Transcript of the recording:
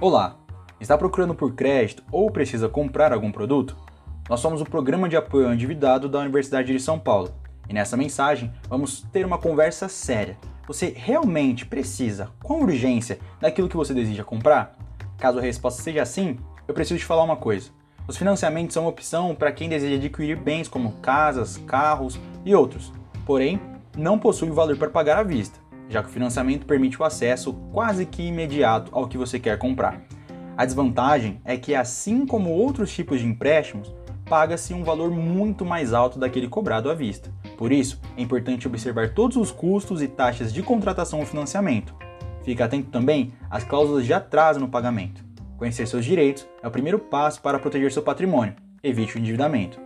Olá! Está procurando por crédito ou precisa comprar algum produto? Nós somos o Programa de Apoio ao Endividado da Universidade de São Paulo e nessa mensagem vamos ter uma conversa séria. Você realmente precisa, com urgência, daquilo que você deseja comprar? Caso a resposta seja sim, eu preciso te falar uma coisa. Os financiamentos são uma opção para quem deseja adquirir bens como casas, carros e outros, porém, não possui valor para pagar à vista já que o financiamento permite o acesso quase que imediato ao que você quer comprar. A desvantagem é que, assim como outros tipos de empréstimos, paga-se um valor muito mais alto daquele cobrado à vista. Por isso, é importante observar todos os custos e taxas de contratação ou financiamento. Fique atento também às cláusulas de atraso no pagamento. Conhecer seus direitos é o primeiro passo para proteger seu patrimônio. Evite o endividamento.